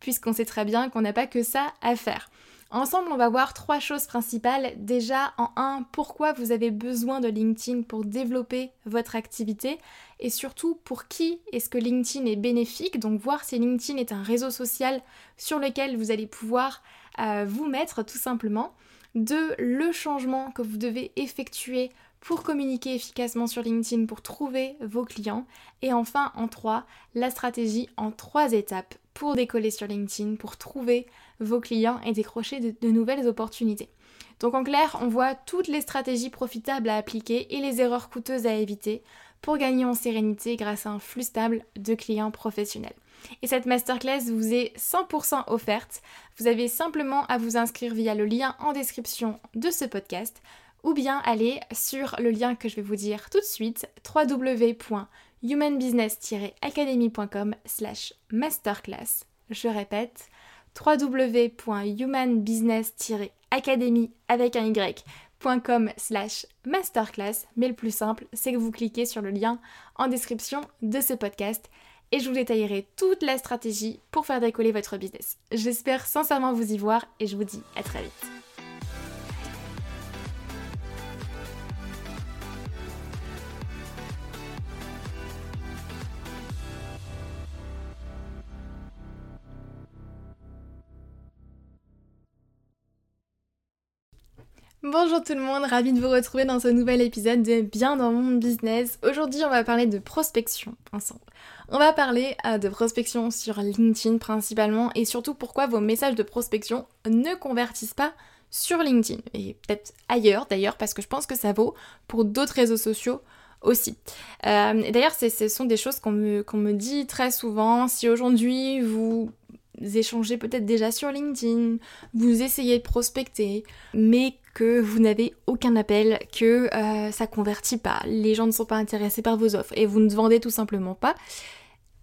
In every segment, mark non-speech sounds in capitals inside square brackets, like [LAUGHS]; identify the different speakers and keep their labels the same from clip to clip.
Speaker 1: puisqu'on sait très bien qu'on n'a pas que ça à faire. Ensemble, on va voir trois choses principales. Déjà, en un, pourquoi vous avez besoin de LinkedIn pour développer votre activité et surtout pour qui est-ce que LinkedIn est bénéfique? Donc voir si LinkedIn est un réseau social sur lequel vous allez pouvoir euh, vous mettre tout simplement. Deux, le changement que vous devez effectuer pour communiquer efficacement sur LinkedIn, pour trouver vos clients. Et enfin, en trois, la stratégie en trois étapes pour décoller sur LinkedIn, pour trouver vos clients et décrocher de, nouvelles opportunités. Donc en clair, on voit toutes les stratégies profitables à appliquer et les erreurs coûteuses à éviter pour gagner en sérénité grâce à un flux stable de clients professionnels. Et cette masterclass vous est 100% offerte. Vous avez simplement à vous inscrire via le lien en description de ce podcast ou bien aller sur le lien que je vais vous dire tout de suite www.humanbusiness-academy.com slash masterclass. Je répète www.humanbusiness-academy avec un y.com slash masterclass mais le plus simple c'est que vous cliquez sur le lien en description de ce podcast et je vous détaillerai toute la stratégie pour faire décoller votre business. J'espère sincèrement vous y voir et je vous dis à très vite. Bonjour tout le monde, ravi de vous retrouver dans ce nouvel épisode de Bien dans mon business. Aujourd'hui on va parler de prospection ensemble. On va parler euh, de prospection sur LinkedIn principalement et surtout pourquoi vos messages de prospection ne convertissent pas sur LinkedIn et peut-être ailleurs d'ailleurs parce que je pense que ça vaut pour d'autres réseaux sociaux aussi. Euh, d'ailleurs, ce sont des choses qu'on me, me dit très souvent. Si aujourd'hui vous échangez peut-être déjà sur LinkedIn, vous essayez de prospecter, mais que vous n'avez aucun appel, que euh, ça convertit pas, les gens ne sont pas intéressés par vos offres et vous ne vendez tout simplement pas,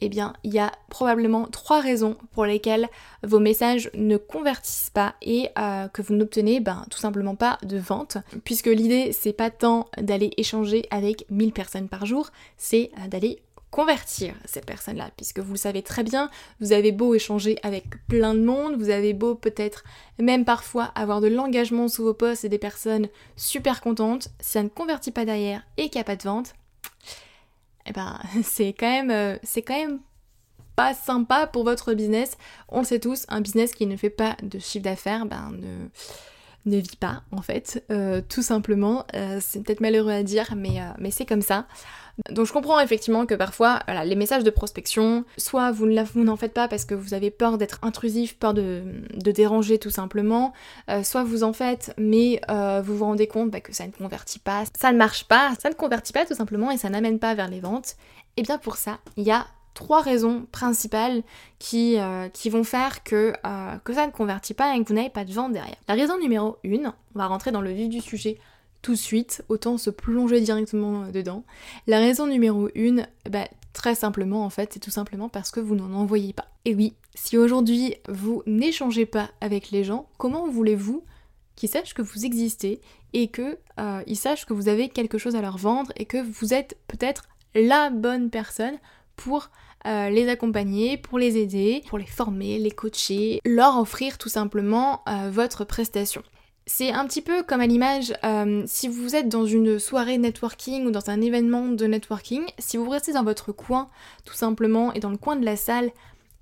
Speaker 1: eh bien, il y a probablement trois raisons pour lesquelles vos messages ne convertissent pas et euh, que vous n'obtenez ben, tout simplement pas de vente. Puisque l'idée, c'est pas tant d'aller échanger avec 1000 personnes par jour, c'est euh, d'aller convertir ces personnes-là, puisque vous le savez très bien, vous avez beau échanger avec plein de monde, vous avez beau peut-être même parfois avoir de l'engagement sous vos postes et des personnes super contentes, si ça ne convertit pas derrière et qu'il n'y a pas de vente, eh ben [LAUGHS] c'est quand même euh, c'est quand pas sympa pour votre business. On le sait tous, un business qui ne fait pas de chiffre d'affaires, ben ne ne vit pas en fait, euh, tout simplement. Euh, c'est peut-être malheureux à dire, mais, mais c'est comme ça. Donc je comprends effectivement que parfois, les messages de prospection, soit vous n'en faites pas parce que vous avez peur d'être intrusif, peur de, déranger tout simplement, euh, soit vous en faites mais euh, vous vous rendez compte bah, que ça ne convertit pas, ça ne marche pas, ça ne convertit pas tout simplement et ça n'amène pas vers les ventes. Et bien pour ça, il y a trois raisons principales qui, euh, vont faire que, que ça ne convertit pas et que vous n'avez pas de vente derrière. La raison numéro une, on va rentrer dans le vif du sujet tout de suite, autant se plonger directement dedans. La raison numéro une, bah, très simplement en fait, c'est tout simplement parce que vous n'en envoyez pas. Et oui, si aujourd'hui vous n'échangez pas avec les gens, comment voulez-vous qu'ils sachent que vous existez et que euh, ils sachent que vous avez quelque chose à leur vendre et que vous êtes peut-être la bonne personne pour euh, les accompagner, pour les aider, pour les former, les coacher, leur offrir tout simplement euh, votre prestation. C'est un petit peu comme à l'image, euh, si vous êtes dans une soirée networking ou dans un événement de networking, si vous restez dans votre coin tout simplement et dans le coin de la salle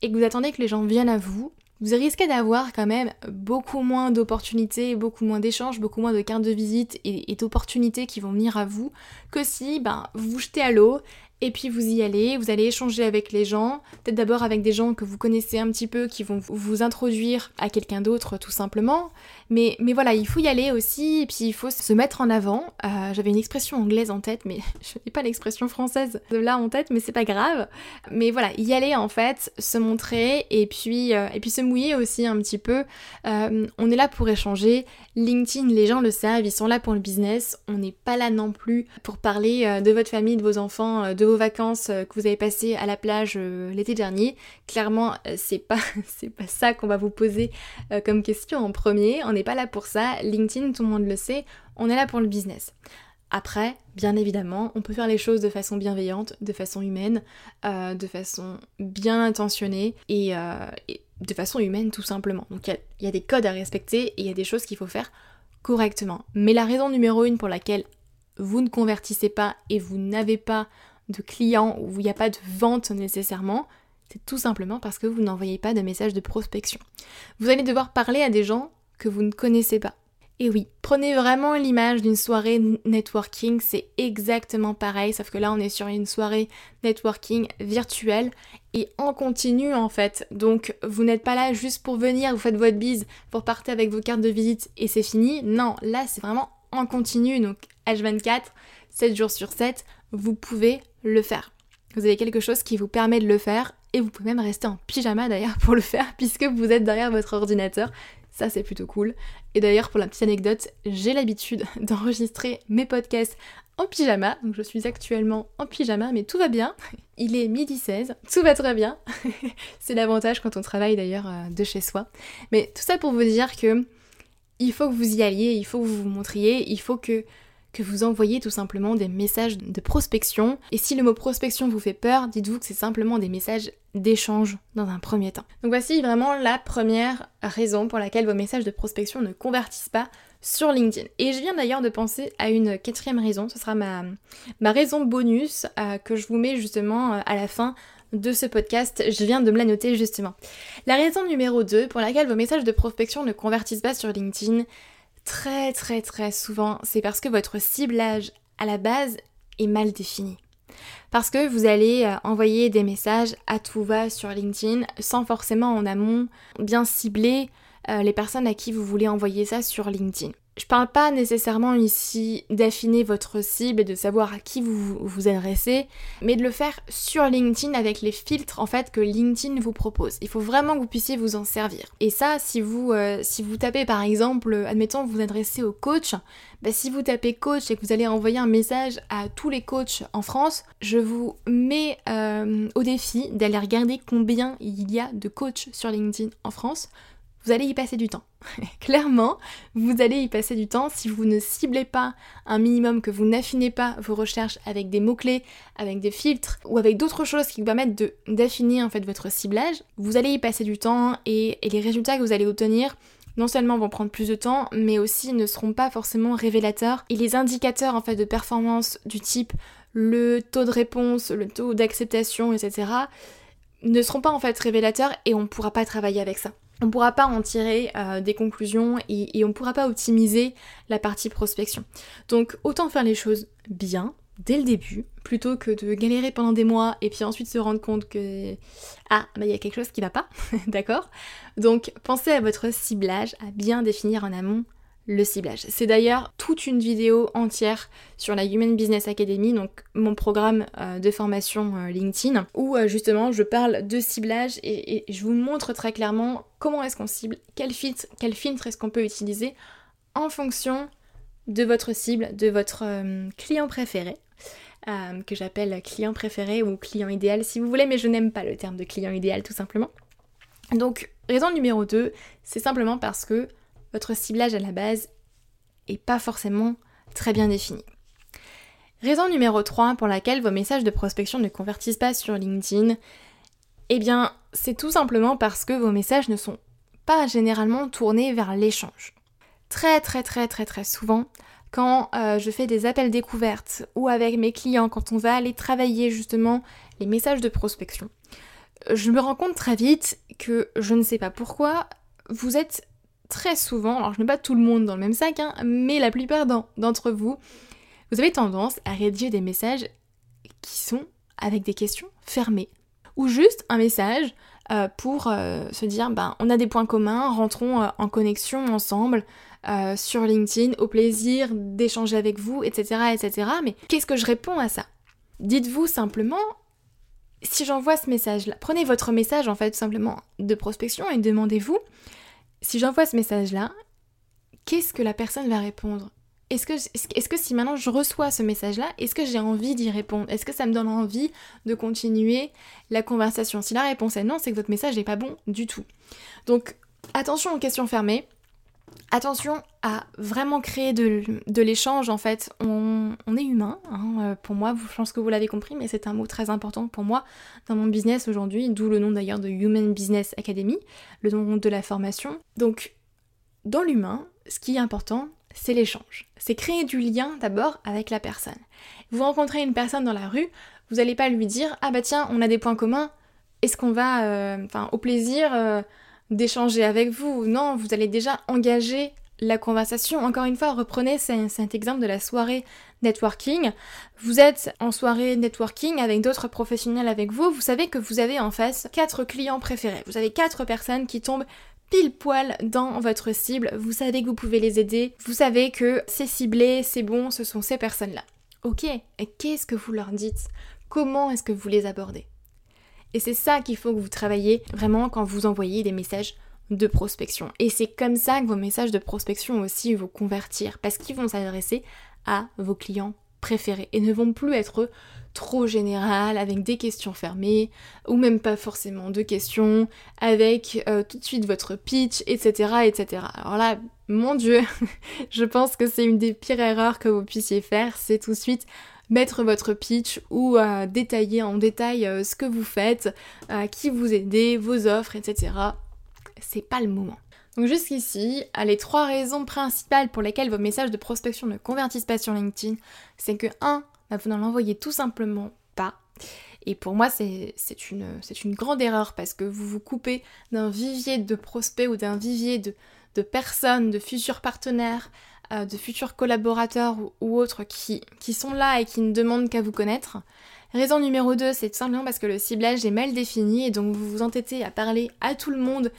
Speaker 1: et que vous attendez que les gens viennent à vous, vous risquez d'avoir quand même beaucoup moins d'opportunités, beaucoup moins d'échanges, beaucoup moins de cartes de visite et, d'opportunités qui vont venir à vous que si ben, vous vous jetez à l'eau et puis vous y allez, vous allez échanger avec les gens, peut-être d'abord avec des gens que vous connaissez un petit peu, qui vont vous introduire à quelqu'un d'autre tout simplement. Mais, mais voilà, il faut y aller aussi, et puis il faut se mettre en avant. Euh, j'avais une expression anglaise en tête, mais [LAUGHS] je n'ai pas l'expression française de là en tête, mais c'est pas grave. Mais voilà, y aller en fait, se montrer, et puis, euh, et puis se mouiller aussi un petit peu. Euh, on est là pour échanger. LinkedIn, les gens le savent, ils sont là pour le business. On n'est pas là non plus pour parler de votre famille, de vos enfants, de vos vacances que vous avez passées à la plage l'été dernier. Clairement, c'est pas, [LAUGHS] c'est pas ça qu'on va vous poser comme question en premier pas là pour ça. LinkedIn, tout le monde le sait, on est là pour le business. Après, bien évidemment, on peut faire les choses de façon bienveillante, de façon humaine, euh, de façon bien intentionnée euh, et, de façon humaine tout simplement. Donc il y, a des codes à respecter et il y a des choses qu'il faut faire correctement. Mais la raison numéro une pour laquelle vous ne convertissez pas et vous n'avez pas de clients ou il n'y a pas de vente nécessairement, c'est tout simplement parce que vous n'envoyez pas de message de prospection. Vous allez devoir parler à des gens que vous ne connaissez pas. Et oui, prenez vraiment l'image d'une soirée networking, c'est exactement pareil, sauf que là on est sur une soirée networking virtuelle et en continu en fait. Donc vous n'êtes pas là juste pour venir, vous faites votre bise, pour partir avec vos cartes de visite et c'est fini. Non, là c'est vraiment en continu, H24, 7 jours sur 7, vous pouvez le faire. Vous avez quelque chose qui vous permet de le faire et vous pouvez même rester en pyjama d'ailleurs pour le faire puisque vous êtes derrière votre ordinateur. Ça, c'est plutôt cool. Et d'ailleurs, pour la petite anecdote, j'ai l'habitude [LAUGHS] d'enregistrer mes podcasts en pyjama. Donc, je suis actuellement en pyjama, mais tout va bien. [LAUGHS] Il est midi 16, tout va très bien. [LAUGHS] c'est l'avantage quand on travaille d'ailleurs euh, de chez soi. Mais tout ça pour vous dire que il faut que vous y alliez, il faut que vous vous montriez, il faut que que vous envoyez tout simplement des messages de prospection. Et si le mot prospection vous fait peur, dites-vous que c'est simplement des messages d'échange dans un premier temps. Donc voici vraiment la première raison pour laquelle vos messages de prospection ne convertissent pas sur LinkedIn. Et je viens d'ailleurs de penser à une quatrième raison, ce sera ma, ma raison bonus euh, que je vous mets justement euh, à la fin de ce podcast, je viens de me la noter justement. La raison numéro 2 pour laquelle vos messages de prospection ne convertissent pas sur LinkedIn, très très très souvent, c'est parce que votre ciblage à la base est mal défini. Parce que vous allez euh, envoyer des messages à tout va sur LinkedIn sans forcément en amont bien cibler euh, les personnes à qui vous voulez envoyer ça sur LinkedIn. Je parle pas nécessairement ici d'affiner votre cible et de savoir à qui vous vous adressez, mais de le faire sur LinkedIn avec les filtres en fait que LinkedIn vous propose. Il faut vraiment que vous puissiez vous en servir. Et ça, si vous, euh, si vous tapez par exemple, admettons vous vous adressez au coach, bah, si vous tapez coach et que vous allez envoyer un message à tous les coachs en France, je vous mets euh, au défi d'aller regarder combien il y a de coachs sur LinkedIn en France vous allez y passer du temps. [LAUGHS] Clairement, vous allez y passer du temps si vous ne ciblez pas un minimum, que vous n'affinez pas vos recherches avec des mots-clés, avec des filtres ou avec d'autres choses qui vous permettent d'affiner en fait votre ciblage. Vous allez y passer du temps et, et les résultats que vous allez obtenir non seulement vont prendre plus de temps, mais aussi ne seront pas forcément révélateurs. Et les indicateurs en fait de performance du type le taux de réponse, le taux d'acceptation, etc., ne seront pas en fait révélateurs et on ne pourra pas travailler avec ça on ne pourra pas en tirer euh, des conclusions et, on ne pourra pas optimiser la partie prospection. Donc autant faire les choses bien dès le début, plutôt que de galérer pendant des mois et puis ensuite se rendre compte que ah bah il y a quelque chose qui va pas, [LAUGHS] d'accord? Donc pensez à votre ciblage, à bien définir en amont le ciblage. C'est d'ailleurs toute une vidéo entière sur la Human Business Academy, donc mon programme euh, de formation euh, LinkedIn, où euh, justement je parle de ciblage et, je vous montre très clairement comment est-ce qu'on cible, quel filtre, quel filtre est-ce qu'on peut utiliser en fonction de votre cible, de votre client préféré. que j'appelle client préféré ou client idéal si vous voulez, mais je n'aime pas le terme de client idéal tout simplement. Donc, raison numéro 2, c'est simplement parce que votre ciblage à la base est pas forcément très bien défini. Raison numéro 3 pour laquelle vos messages de prospection ne convertissent pas sur LinkedIn, eh bien c'est tout simplement parce que vos messages ne sont pas généralement tournés vers l'échange. Très très très très très souvent, quand euh, je fais des appels découvertes ou avec mes clients, quand on va aller travailler justement les messages de prospection, je me rends compte très vite que je ne sais pas pourquoi, vous êtes très souvent, alors je mets pas tout le monde dans le même sac, hein, mais la plupart d'entre vous, vous avez tendance à rédiger des messages qui sont avec des questions fermées. Ou juste un message euh, pour euh, se dire, ben, on a des points communs, rentrons euh, en connexion ensemble sur LinkedIn, au plaisir d'échanger avec vous, etc. etc. Mais qu'est-ce que je réponds à ça? Dites-vous simplement, si j'envoie ce message-là, prenez votre message en fait simplement de prospection et demandez-vous, si j'envoie ce message-là, qu'est-ce que la personne va répondre? Est-ce que, si maintenant je reçois ce message-là, est-ce que j'ai envie d'y répondre? Est-ce que ça me donne envie de continuer la conversation? Si la réponse est non, c'est que votre message n'est pas bon du tout. Donc attention aux questions fermées. Attention à vraiment créer de, l'échange en fait. On, est humain, hein, euh, pour moi, je pense que vous l'avez compris, mais c'est un mot très important pour moi dans mon business aujourd'hui, d'où le nom d'ailleurs de Human Business Academy, le nom de la formation. Donc, dans l'humain, ce qui est important, c'est l'échange. C'est créer du lien d'abord avec la personne. Vous rencontrez une personne dans la rue, vous n'allez pas lui dire Ah bah tiens, on a des points communs, est-ce qu'on va, euh, enfin, au plaisir euh, d'échanger avec vous Non, vous allez déjà engager la conversation. Encore une fois, reprenez cet exemple de la soirée networking. Vous êtes en soirée networking avec d'autres professionnels avec vous. Vous savez que vous avez en face quatre clients préférés. Vous avez quatre personnes qui tombent pile poil dans votre cible, vous savez que vous pouvez les aider, vous savez que c'est ciblé, c'est bon, ce sont ces personnes-là. Ok, et qu'est-ce que vous leur dites? Comment est-ce que vous les abordez? Et c'est ça qu'il faut que vous travaillez vraiment quand vous envoyez des messages de prospection. Et c'est comme ça que vos messages de prospection aussi vont convertir, parce qu'ils vont s'adresser à vos clients préférés et ne vont plus être trop général avec des questions fermées ou même pas forcément de questions avec euh, tout de suite votre pitch etc etc alors là mon dieu [LAUGHS] je pense que c'est une des pires erreurs que vous puissiez faire c'est tout de suite mettre votre pitch ou euh, détailler en détail euh, ce que vous faites qui vous aidez vos offres etc c'est pas le moment donc jusqu'ici, les trois raisons principales pour lesquelles vos messages de prospection ne convertissent pas sur LinkedIn, c'est que 1. Bah, vous n'en envoyez tout simplement pas. Et pour moi, c'est une, grande erreur parce que vous vous coupez d'un vivier de prospects ou d'un vivier de, personnes, de futurs partenaires, euh, de futurs collaborateurs ou, autres qui, qui, sont là et qui ne demandent qu'à vous connaître. Raison numéro 2, c'est tout simplement parce que le ciblage est mal défini et donc vous vous entêtez à parler à tout le monde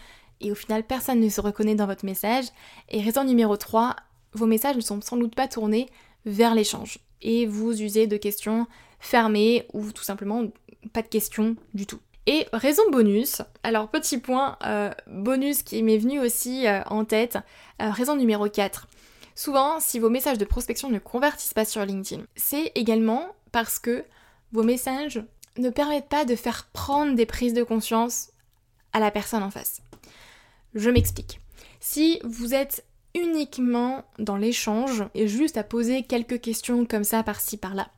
Speaker 1: et au final personne ne se reconnaît dans votre message. Et raison numéro 3, vos messages ne sont sans doute pas tournés vers l'échange et vous usez de questions fermées ou tout simplement pas de questions du tout. Et raison bonus, alors petit point euh, bonus qui m'est venu aussi euh, en tête, euh, raison numéro 4. Souvent, si vos messages de prospection ne convertissent pas sur LinkedIn, c'est également parce que vos messages ne permettent pas de faire prendre des prises de conscience à la personne en face. Je m'explique. Si vous êtes uniquement dans l'échange et juste à poser quelques questions comme ça par-ci par-là,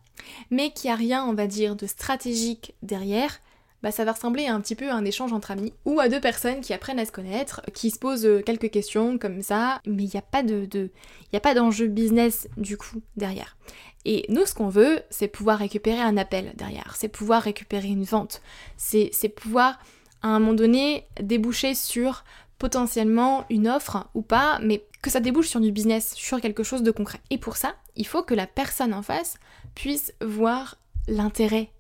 Speaker 1: mais qu'il n'y a rien, on va dire, de stratégique derrière, bah ça va ressembler un petit peu à un échange entre amis ou à deux personnes qui apprennent à se connaître, qui se posent euh, quelques questions comme ça, mais il n'y a pas de, a pas d'enjeu business du coup derrière. Et nous, ce qu'on veut, c'est pouvoir récupérer un appel derrière, c'est pouvoir récupérer une vente, c'est pouvoir à un moment donné déboucher sur potentiellement une offre ou pas, mais que ça débouche sur du business, sur quelque chose de concret. Et pour ça, il faut que la personne en face puisse voir l'intérêt,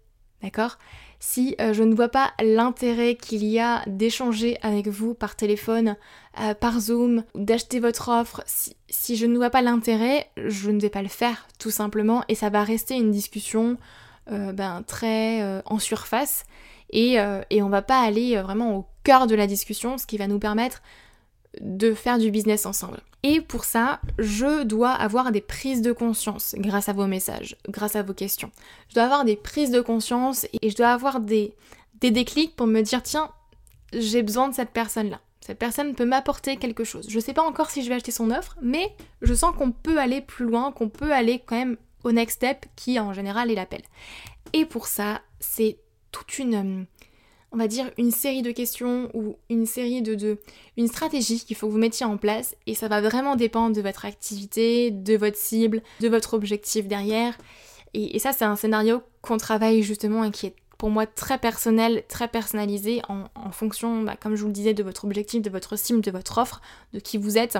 Speaker 1: d'accord? Si euh, je ne vois pas l'intérêt qu'il y a d'échanger avec vous par téléphone, euh, par Zoom, d'acheter votre offre, si, je ne vois pas l'intérêt, je ne vais pas le faire tout simplement et ça va rester une discussion euh, ben, très en surface et, et on va pas aller vraiment au cœur de la discussion, ce qui va nous permettre de faire du business ensemble. Et pour ça, je dois avoir des prises de conscience grâce à vos messages, grâce à vos questions. Je dois avoir des prises de conscience et je dois avoir des, des déclics pour me dire tiens, j'ai besoin de cette personne-là. Cette personne peut m'apporter quelque chose. Je ne sais pas encore si je vais acheter son offre, mais je sens qu'on peut aller plus loin, qu'on peut aller quand même au next step qui en général est l'appel. Et pour ça, c'est toute une on va dire, une série de questions ou une série de, une stratégie qu'il faut que vous mettiez en place et ça va vraiment dépendre de votre activité, de votre cible, de votre objectif derrière. Et, ça, c'est un scénario qu'on travaille justement et qui est pour moi très personnel, très personnalisé en, fonction, bah, comme je vous le disais, de votre objectif, de votre cible, de votre offre, de qui vous êtes.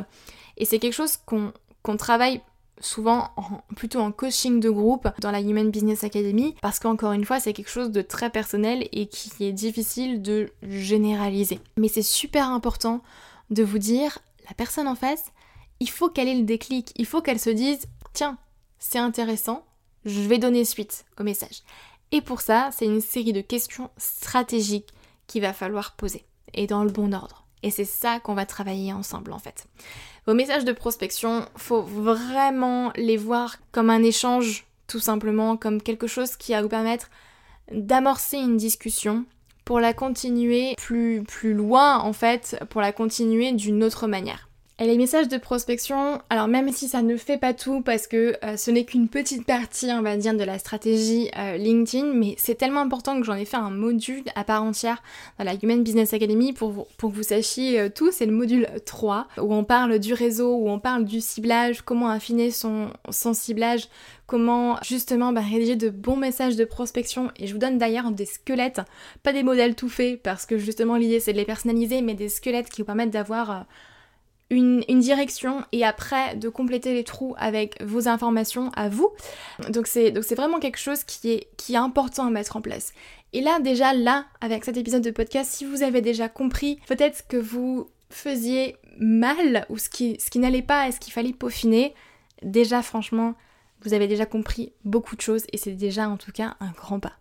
Speaker 1: Et c'est quelque chose qu'on travaille souvent plutôt en coaching de groupe dans la Human Business Academy parce qu'encore une fois c'est quelque chose de très personnel et qui est difficile de généraliser. Mais c'est super important de vous dire la personne en face, il faut qu'elle ait le déclic, il faut qu'elle se dise tiens, c'est intéressant, je vais donner suite au message. Et pour ça, c'est une série de questions stratégiques qu'il va falloir poser et dans le bon ordre. Et c'est ça qu'on va travailler ensemble en fait. Vos messages de prospection, faut vraiment les voir comme un échange, tout simplement, comme quelque chose qui va vous permettre d'amorcer une discussion pour la continuer plus, plus loin en fait, pour la continuer d'une autre manière. Et les messages de prospection, alors même si ça ne fait pas tout parce que euh, ce n'est qu'une petite partie, on va dire, de la stratégie euh, LinkedIn, mais c'est tellement important que j'en ai fait un module à part entière dans la Human Business Academy pour, pour que vous sachiez euh, tout. C'est le module 3 où on parle du réseau, où on parle du ciblage, comment affiner son, ciblage, comment justement bah, rédiger de bons messages de prospection. Et je vous donne d'ailleurs des squelettes, pas des modèles tout faits parce que justement l'idée c'est de les personnaliser, mais des squelettes qui vous permettent d'avoir une, direction et après de compléter les trous avec vos informations à vous. Donc c'est vraiment quelque chose qui est, qui est important à mettre en place. Et là déjà là, avec cet épisode de podcast, si vous avez déjà compris peut-être que vous faisiez mal ou ce qui, ce qui n'allait pas et ce qu'il fallait peaufiner, déjà franchement, vous avez déjà compris beaucoup de choses et c'est déjà en tout cas un grand pas.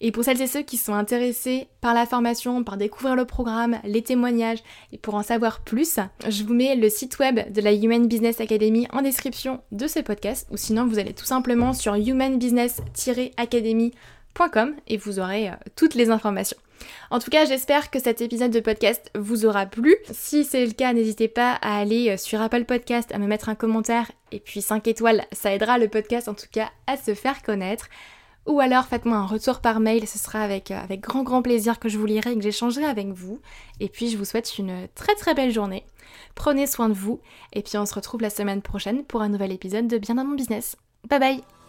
Speaker 1: Et pour celles et ceux qui sont intéressés par la formation, par découvrir le programme, les témoignages et pour en savoir plus, je vous mets le site web de la Human Business Academy en description de ce podcast ou sinon vous allez tout simplement sur humanbusiness-academy.com et vous aurez euh, toutes les informations. En tout cas, j'espère que cet épisode de podcast vous aura plu. Si c'est le cas, n'hésitez pas à aller euh, sur Apple Podcast, à me mettre un commentaire et puis 5 étoiles, ça aidera le podcast en tout cas à se faire connaître. Ou alors faites-moi un retour par mail, ce sera avec, euh, avec grand grand plaisir que je vous lirai et que j'échangerai avec vous. Et puis je vous souhaite une très très belle journée. Prenez soin de vous et puis on se retrouve la semaine prochaine pour un nouvel épisode de Bien dans mon business. Bye bye